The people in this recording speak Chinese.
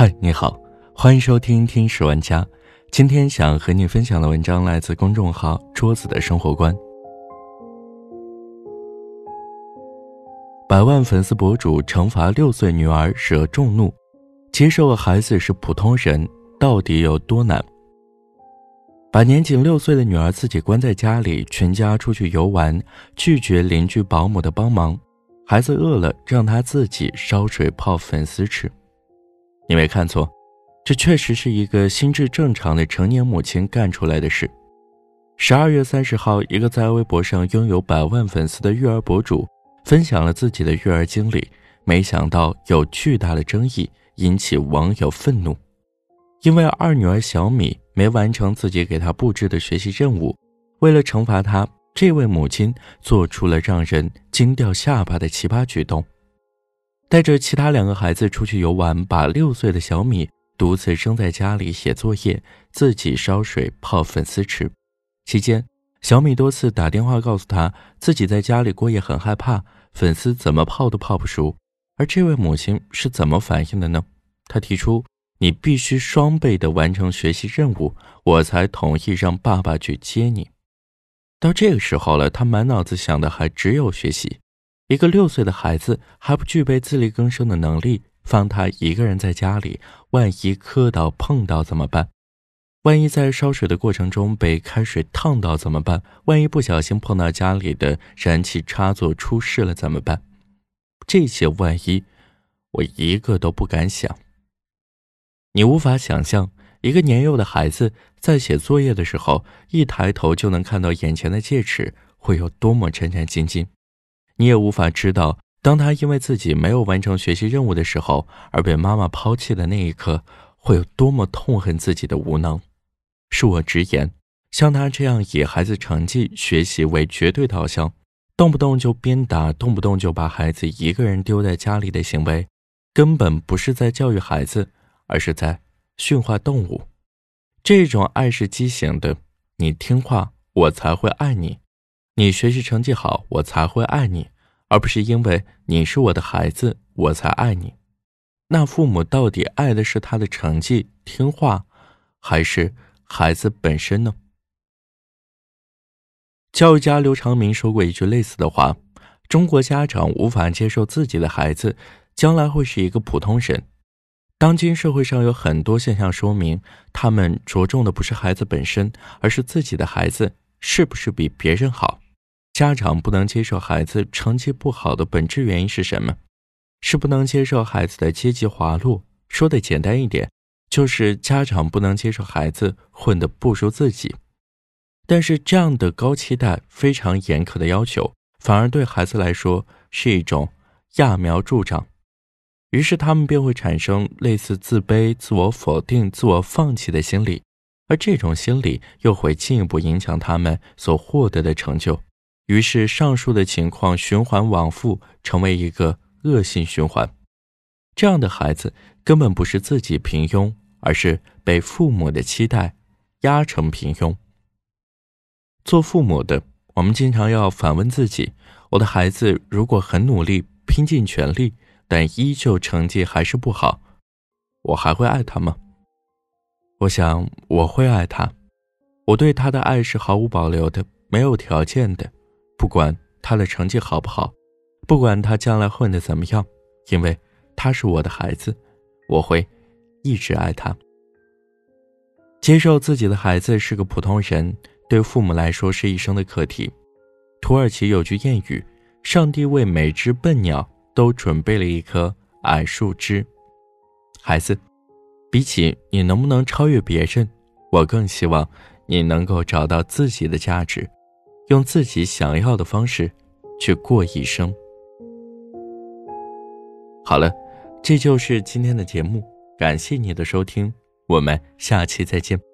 嗨，你好，欢迎收听《听十万家》。今天想和你分享的文章来自公众号“桌子的生活观”。百万粉丝博主惩罚六岁女儿惹众怒，接受孩子是普通人到底有多难？把年仅六岁的女儿自己关在家里，全家出去游玩，拒绝邻居保姆的帮忙，孩子饿了让他自己烧水泡粉丝吃。你没看错，这确实是一个心智正常的成年母亲干出来的事。十二月三十号，一个在微博上拥有百万粉丝的育儿博主分享了自己的育儿经历，没想到有巨大的争议，引起网友愤怒。因为二女儿小米没完成自己给她布置的学习任务，为了惩罚她，这位母亲做出了让人惊掉下巴的奇葩举动。带着其他两个孩子出去游玩，把六岁的小米独自扔在家里写作业，自己烧水泡粉丝吃。期间，小米多次打电话告诉他自己在家里过夜很害怕，粉丝怎么泡都泡不熟。而这位母亲是怎么反应的呢？她提出：“你必须双倍的完成学习任务，我才同意让爸爸去接你。”到这个时候了，他满脑子想的还只有学习。一个六岁的孩子还不具备自力更生的能力，放他一个人在家里，万一磕到碰到怎么办？万一在烧水的过程中被开水烫到怎么办？万一不小心碰到家里的燃气插座出事了怎么办？这些万一，我一个都不敢想。你无法想象，一个年幼的孩子在写作业的时候，一抬头就能看到眼前的戒尺，会有多么战战兢兢。你也无法知道，当他因为自己没有完成学习任务的时候而被妈妈抛弃的那一刻，会有多么痛恨自己的无能。恕我直言，像他这样以孩子成绩、学习为绝对导向，动不动就鞭打，动不动就把孩子一个人丢在家里的行为，根本不是在教育孩子，而是在驯化动物。这种爱是畸形的，你听话，我才会爱你。你学习成绩好，我才会爱你，而不是因为你是我的孩子我才爱你。那父母到底爱的是他的成绩、听话，还是孩子本身呢？教育家刘长明说过一句类似的话：“中国家长无法接受自己的孩子将来会是一个普通人。”当今社会上有很多现象说明，他们着重的不是孩子本身，而是自己的孩子是不是比别人好。家长不能接受孩子成绩不好的本质原因是什么？是不能接受孩子的阶级滑落。说的简单一点，就是家长不能接受孩子混得不如自己。但是这样的高期待、非常严苛的要求，反而对孩子来说是一种揠苗助长。于是他们便会产生类似自卑、自我否定、自我放弃的心理，而这种心理又会进一步影响他们所获得的成就。于是，上述的情况循环往复，成为一个恶性循环。这样的孩子根本不是自己平庸，而是被父母的期待压成平庸。做父母的，我们经常要反问自己：我的孩子如果很努力、拼尽全力，但依旧成绩还是不好，我还会爱他吗？我想我会爱他，我对他的爱是毫无保留的，没有条件的。不管他的成绩好不好，不管他将来混得怎么样，因为他是我的孩子，我会一直爱他。接受自己的孩子是个普通人，对父母来说是一生的课题。土耳其有句谚语：“上帝为每只笨鸟都准备了一棵矮树枝。”孩子，比起你能不能超越别人，我更希望你能够找到自己的价值。用自己想要的方式去过一生。好了，这就是今天的节目，感谢你的收听，我们下期再见。